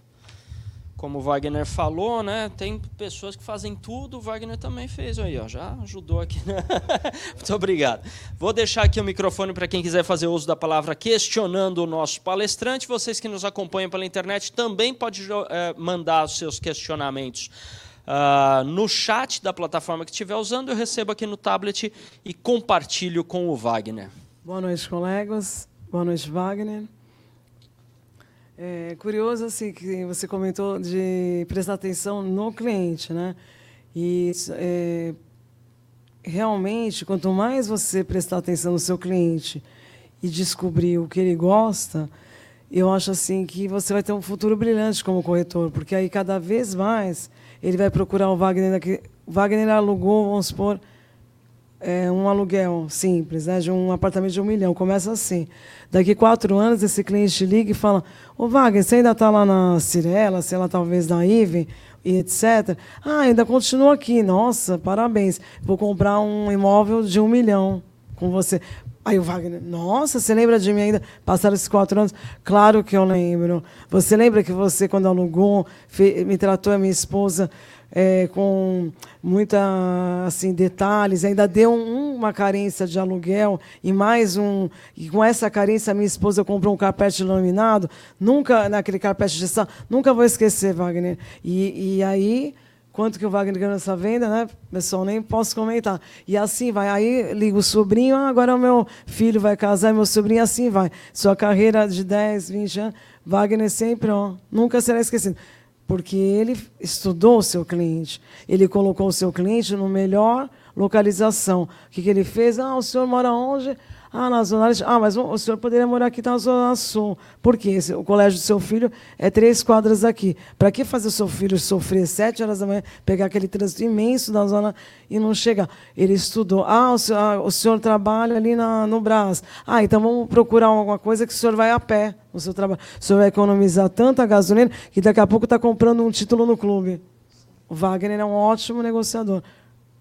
como o Wagner falou, né, tem pessoas que fazem tudo, o Wagner também fez aí, ó, já ajudou aqui. Né? Muito obrigado. Vou deixar aqui o microfone para quem quiser fazer uso da palavra questionando o nosso palestrante. Vocês que nos acompanham pela internet também podem é, mandar os seus questionamentos uh, no chat da plataforma que estiver usando. Eu recebo aqui no tablet e compartilho com o Wagner. Boa noite, colegas. Boa noite, Wagner. É curioso assim que você comentou de prestar atenção no cliente, né? E é, realmente, quanto mais você prestar atenção no seu cliente e descobrir o que ele gosta, eu acho assim que você vai ter um futuro brilhante como corretor, porque aí cada vez mais ele vai procurar o Wagner. O Wagner alugou, vamos supor, é, um aluguel simples, né, de um apartamento de um milhão. Começa assim. Daqui quatro anos, esse cliente liga e fala: Ô Wagner, você ainda está lá na Cirela, sei lá, talvez na Ive, e etc. Ah, ainda continua aqui. Nossa, parabéns. Vou comprar um imóvel de um milhão com você. Aí o Wagner, nossa, você lembra de mim ainda? Passaram esses quatro anos? Claro que eu lembro. Você lembra que você, quando alugou, me tratou a minha esposa é, com muita assim detalhes, ainda deu um, uma carência de aluguel e mais um e com essa carência minha esposa comprou um carpete laminado, nunca naquele carpete de gestão, nunca vou esquecer, Wagner. E, e aí quanto que o Wagner ganhou nessa venda, né? Pessoal, nem posso comentar. E assim vai. Aí liga o sobrinho, ah, agora o meu filho vai casar, meu sobrinho, assim vai. Sua carreira de 10, 20 anos, Wagner sempre, ó, nunca será esquecido porque ele estudou o seu cliente, ele colocou o seu cliente no melhor localização. O que, que ele fez? Ah, o senhor mora onde? Ah, na Zona Leste. Ah, mas o senhor poderia morar aqui na Zona Sul. Por quê? O colégio do seu filho é três quadras daqui. Para que fazer o seu filho sofrer sete horas da manhã, pegar aquele trânsito imenso da zona e não chegar? Ele estudou. Ah, o senhor, ah, o senhor trabalha ali na, no Brás. Ah, então vamos procurar alguma coisa que o senhor vai a pé no seu trabalho. O senhor vai economizar tanta gasolina que daqui a pouco está comprando um título no clube. O Wagner é um ótimo negociador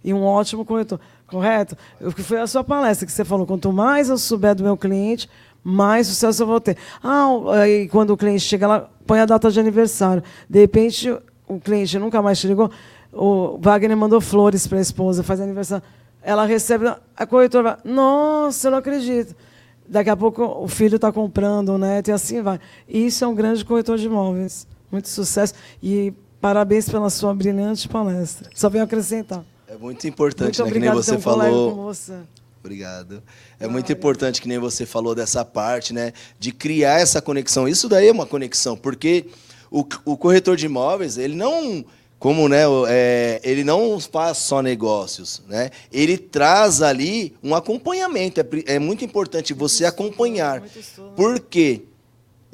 e um ótimo corretor. Correto? O que foi a sua palestra que você falou, quanto mais eu souber do meu cliente, mais sucesso eu vou ter. Ah, aí quando o cliente chega lá, põe a data de aniversário. De repente, o cliente nunca mais te ligou. O Wagner mandou flores para a esposa, faz aniversário. Ela recebe, a corretora vai, nossa, eu não acredito. Daqui a pouco o filho está comprando neto e assim vai. Isso é um grande corretor de imóveis. Muito sucesso. E parabéns pela sua brilhante palestra. Só venho acrescentar. É muito importante, muito né? Que nem você falou. Você. Obrigado. É muito importante que nem você falou dessa parte, né? De criar essa conexão. Isso daí é uma conexão, porque o, o corretor de imóveis, ele não como né, é, ele não faz só negócios, né? ele traz ali um acompanhamento. É, é muito importante você acompanhar. Porque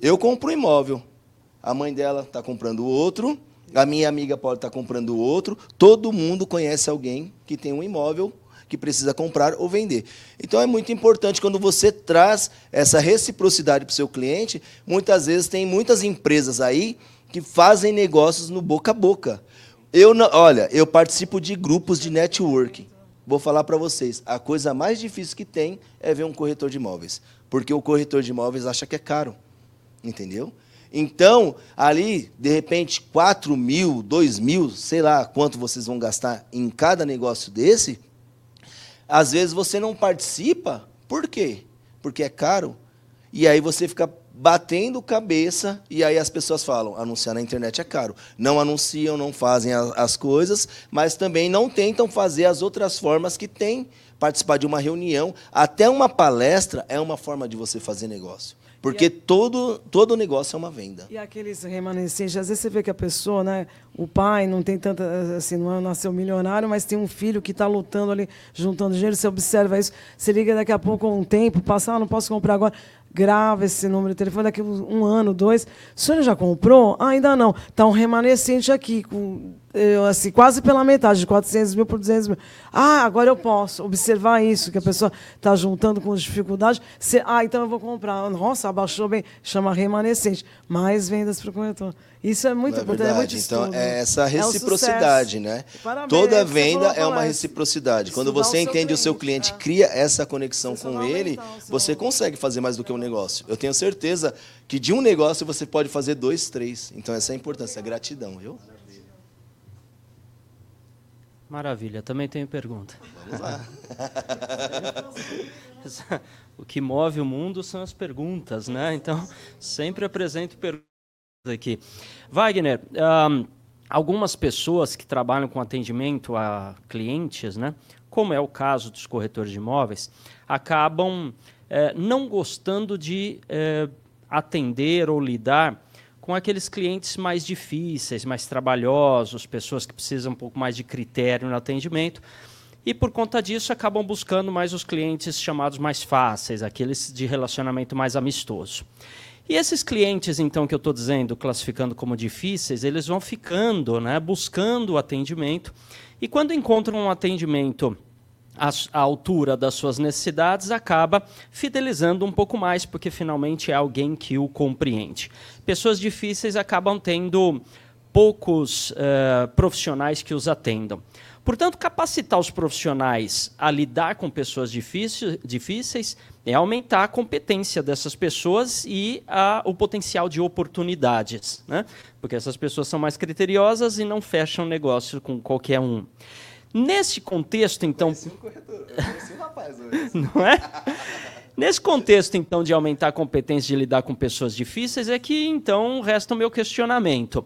eu compro um imóvel, a mãe dela está comprando outro, a minha amiga pode estar tá comprando outro, todo mundo conhece alguém que tem um imóvel que precisa comprar ou vender. Então é muito importante quando você traz essa reciprocidade para o seu cliente. Muitas vezes tem muitas empresas aí que fazem negócios no boca a boca. Eu olha, eu participo de grupos de networking. Vou falar para vocês, a coisa mais difícil que tem é ver um corretor de imóveis, porque o corretor de imóveis acha que é caro, entendeu? Então, ali, de repente, 4 mil, 2 mil, sei lá quanto vocês vão gastar em cada negócio desse, às vezes você não participa, por quê? Porque é caro. E aí você fica batendo cabeça e aí as pessoas falam, anunciar na internet é caro. Não anunciam, não fazem as, as coisas, mas também não tentam fazer as outras formas que tem. Participar de uma reunião, até uma palestra é uma forma de você fazer negócio. Porque a... todo, todo negócio é uma venda. E aqueles remanescentes, às vezes você vê que a pessoa, né, o pai não tem tanta, assim, não é, nasceu milionário, mas tem um filho que está lutando ali, juntando dinheiro, você observa isso, você liga daqui a pouco um tempo, passa, ah, não posso comprar agora grava esse número de telefone daqui um ano, dois. O senhor já comprou? Ah, ainda não. Está um remanescente aqui, com, assim, quase pela metade, de 400 mil por 200 mil. Ah, agora eu posso observar isso, que a pessoa está juntando com dificuldade. Você, ah, então eu vou comprar. Nossa, abaixou bem, chama remanescente. Mais vendas para o corretor. Isso é muito é importante, é muito Então, é essa reciprocidade, é né? Parabéns, Toda venda é uma reciprocidade. Quando você entende o seu cliente, é. cria essa conexão você com ele, você consegue fazer mais do que um negócio. Eu tenho certeza que de um negócio você pode fazer dois, três. Então, essa é a importância, a gratidão, viu? Maravilha, também tenho pergunta. Vamos lá. o que move o mundo são as perguntas, né? Então, sempre apresento perguntas aqui. Wagner, um, algumas pessoas que trabalham com atendimento a clientes, né, como é o caso dos corretores de imóveis, acabam eh, não gostando de eh, atender ou lidar com aqueles clientes mais difíceis, mais trabalhosos, pessoas que precisam um pouco mais de critério no atendimento. E por conta disso acabam buscando mais os clientes chamados mais fáceis, aqueles de relacionamento mais amistoso. E esses clientes, então, que eu estou dizendo, classificando como difíceis, eles vão ficando, né, buscando o atendimento. E quando encontram um atendimento à, à altura das suas necessidades, acaba fidelizando um pouco mais, porque finalmente é alguém que o compreende. Pessoas difíceis acabam tendo poucos uh, profissionais que os atendam. Portanto, capacitar os profissionais a lidar com pessoas difíceis é aumentar a competência dessas pessoas e a, o potencial de oportunidades, né? porque essas pessoas são mais criteriosas e não fecham negócio com qualquer um. Nesse contexto, então. Um corretor, um rapaz hoje. não é? Nesse contexto, então, de aumentar a competência de lidar com pessoas difíceis, é que, então, resta o meu questionamento.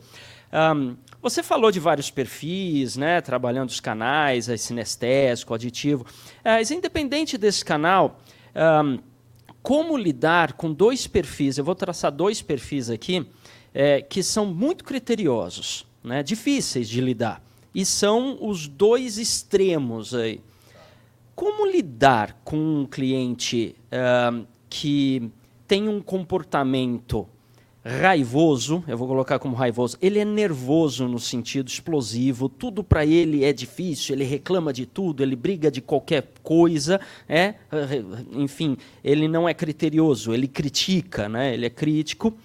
Um, você falou de vários perfis, né, trabalhando os canais, a sinestésico, aditivo. É, mas independente desse canal, um, como lidar com dois perfis? Eu vou traçar dois perfis aqui é, que são muito criteriosos, né, difíceis de lidar. E são os dois extremos aí. Como lidar com um cliente que tem um comportamento raivoso, eu vou colocar como raivoso, ele é nervoso no sentido explosivo, tudo para ele é difícil, ele reclama de tudo, ele briga de qualquer coisa, é, enfim, ele não é criterioso, ele critica, né? ele é crítico.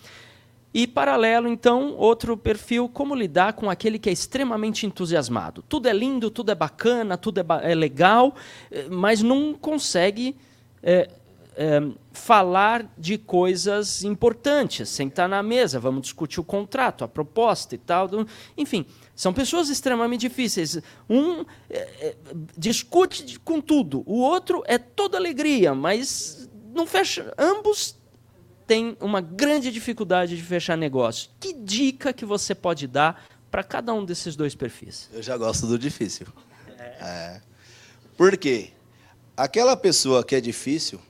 E paralelo, então, outro perfil, como lidar com aquele que é extremamente entusiasmado. Tudo é lindo, tudo é bacana, tudo é, é legal, eh, mas não consegue é, é, falar de coisas importantes, sentar na mesa, vamos discutir o contrato, a proposta e tal. Enfim, são pessoas extremamente difíceis. Um é, é, discute com tudo, o outro é toda alegria, mas não fecha. Ambos têm uma grande dificuldade de fechar negócio. Que dica que você pode dar para cada um desses dois perfis? Eu já gosto do difícil. É. Por quê? aquela pessoa que é difícil,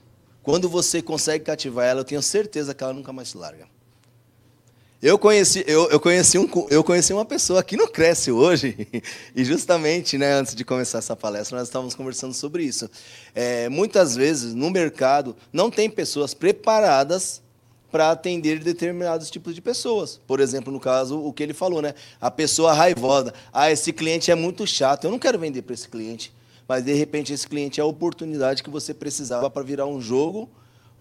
quando você consegue cativar ela, eu tenho certeza que ela nunca mais se larga. Eu conheci, eu, eu, conheci um, eu conheci uma pessoa que não cresce hoje, e justamente né, antes de começar essa palestra, nós estávamos conversando sobre isso. É, muitas vezes, no mercado, não tem pessoas preparadas para atender determinados tipos de pessoas. Por exemplo, no caso, o que ele falou, né? A pessoa raivosa. Ah, esse cliente é muito chato, eu não quero vender para esse cliente. Mas, de repente, esse cliente é a oportunidade que você precisava para virar um jogo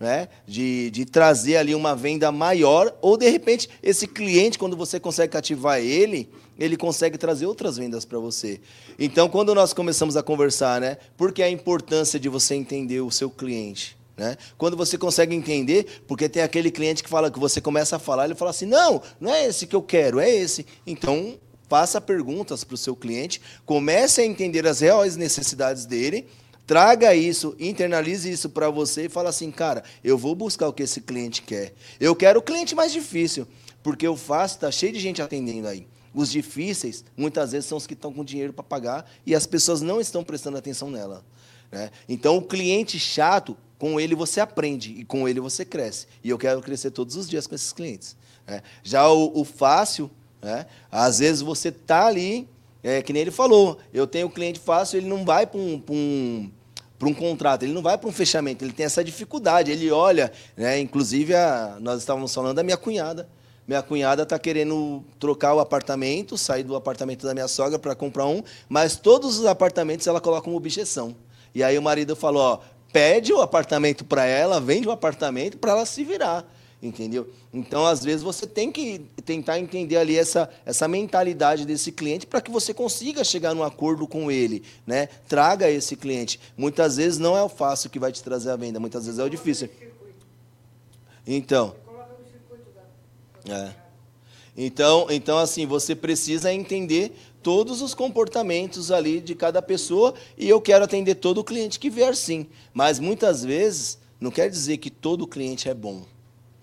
né? de, de trazer ali uma venda maior, ou de repente esse cliente, quando você consegue cativar ele, ele consegue trazer outras vendas para você. Então, quando nós começamos a conversar, né? Por que a importância de você entender o seu cliente? Né? Quando você consegue entender, porque tem aquele cliente que fala que você começa a falar, ele fala assim: não, não é esse que eu quero, é esse. Então, faça perguntas para o seu cliente, comece a entender as reais necessidades dele Traga isso, internalize isso para você e fala assim, cara, eu vou buscar o que esse cliente quer. Eu quero o cliente mais difícil, porque o fácil está cheio de gente atendendo aí. Os difíceis, muitas vezes, são os que estão com dinheiro para pagar e as pessoas não estão prestando atenção nela. Né? Então, o cliente chato, com ele você aprende e com ele você cresce. E eu quero crescer todos os dias com esses clientes. Né? Já o, o fácil, né? às vezes você está ali, é, que nem ele falou, eu tenho um cliente fácil, ele não vai para um, um para um contrato, ele não vai para um fechamento, ele tem essa dificuldade. Ele olha, né? inclusive a, nós estávamos falando da minha cunhada. Minha cunhada está querendo trocar o apartamento, sair do apartamento da minha sogra para comprar um, mas todos os apartamentos ela coloca uma objeção. E aí o marido falou: ó, pede o apartamento para ela, vende o apartamento para ela se virar entendeu? Então, às vezes, você tem que tentar entender ali essa, essa mentalidade desse cliente para que você consiga chegar num acordo com ele, né? Traga esse cliente. Muitas vezes não é o fácil que vai te trazer a venda, muitas vezes é o difícil. Então. É. Então, então assim, você precisa entender todos os comportamentos ali de cada pessoa e eu quero atender todo o cliente que vier sim. Mas muitas vezes não quer dizer que todo cliente é bom.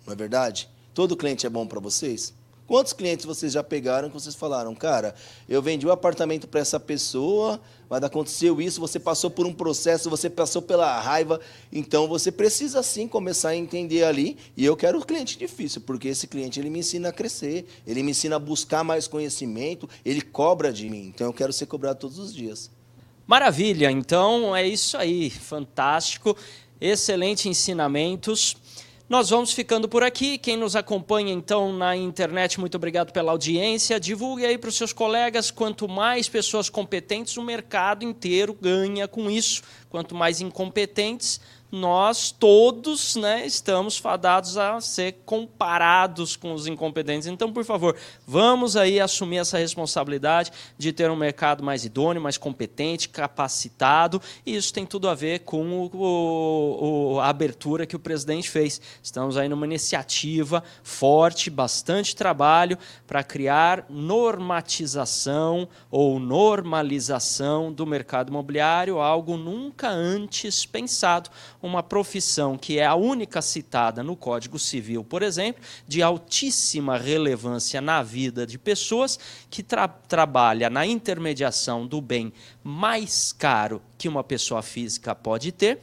Não é verdade? Todo cliente é bom para vocês? Quantos clientes vocês já pegaram que vocês falaram, cara, eu vendi um apartamento para essa pessoa, mas aconteceu isso, você passou por um processo, você passou pela raiva, então você precisa sim começar a entender ali, e eu quero o cliente difícil, porque esse cliente ele me ensina a crescer, ele me ensina a buscar mais conhecimento, ele cobra de mim, então eu quero ser cobrado todos os dias. Maravilha, então é isso aí, fantástico, excelentes ensinamentos. Nós vamos ficando por aqui. Quem nos acompanha então na internet, muito obrigado pela audiência. Divulgue aí para os seus colegas. Quanto mais pessoas competentes, o mercado inteiro ganha com isso. Quanto mais incompetentes, nós todos né, estamos fadados a ser comparados com os incompetentes. Então, por favor, vamos aí assumir essa responsabilidade de ter um mercado mais idôneo, mais competente, capacitado, e isso tem tudo a ver com o, o, a abertura que o presidente fez. Estamos aí numa iniciativa forte, bastante trabalho para criar normatização ou normalização do mercado imobiliário, algo nunca antes pensado uma profissão que é a única citada no Código Civil, por exemplo, de altíssima relevância na vida de pessoas, que tra trabalha na intermediação do bem mais caro que uma pessoa física pode ter,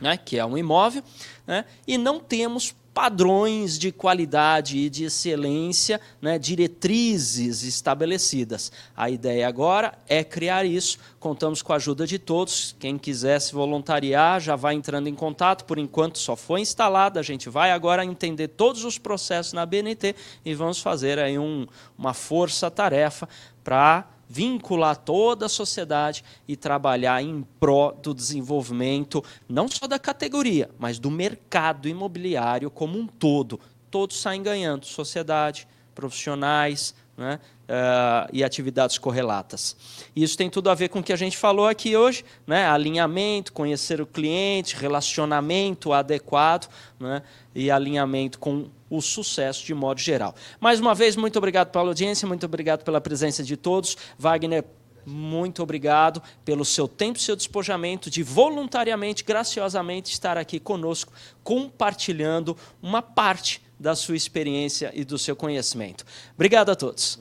né, que é um imóvel, né, e não temos padrões de qualidade e de excelência, né, diretrizes estabelecidas. A ideia agora é criar isso. Contamos com a ajuda de todos. Quem quiser se voluntariar já vai entrando em contato. Por enquanto só foi instalada. A gente vai agora entender todos os processos na BNT e vamos fazer aí um, uma força-tarefa para vincular toda a sociedade e trabalhar em pró do desenvolvimento, não só da categoria, mas do mercado imobiliário como um todo. Todos saem ganhando, sociedade, profissionais, né? Uh, e atividades correlatas. Isso tem tudo a ver com o que a gente falou aqui hoje, né? alinhamento, conhecer o cliente, relacionamento adequado né? e alinhamento com o sucesso de modo geral. Mais uma vez, muito obrigado pela audiência, muito obrigado pela presença de todos. Wagner, muito obrigado pelo seu tempo, seu despojamento de voluntariamente, graciosamente estar aqui conosco, compartilhando uma parte da sua experiência e do seu conhecimento. Obrigado a todos.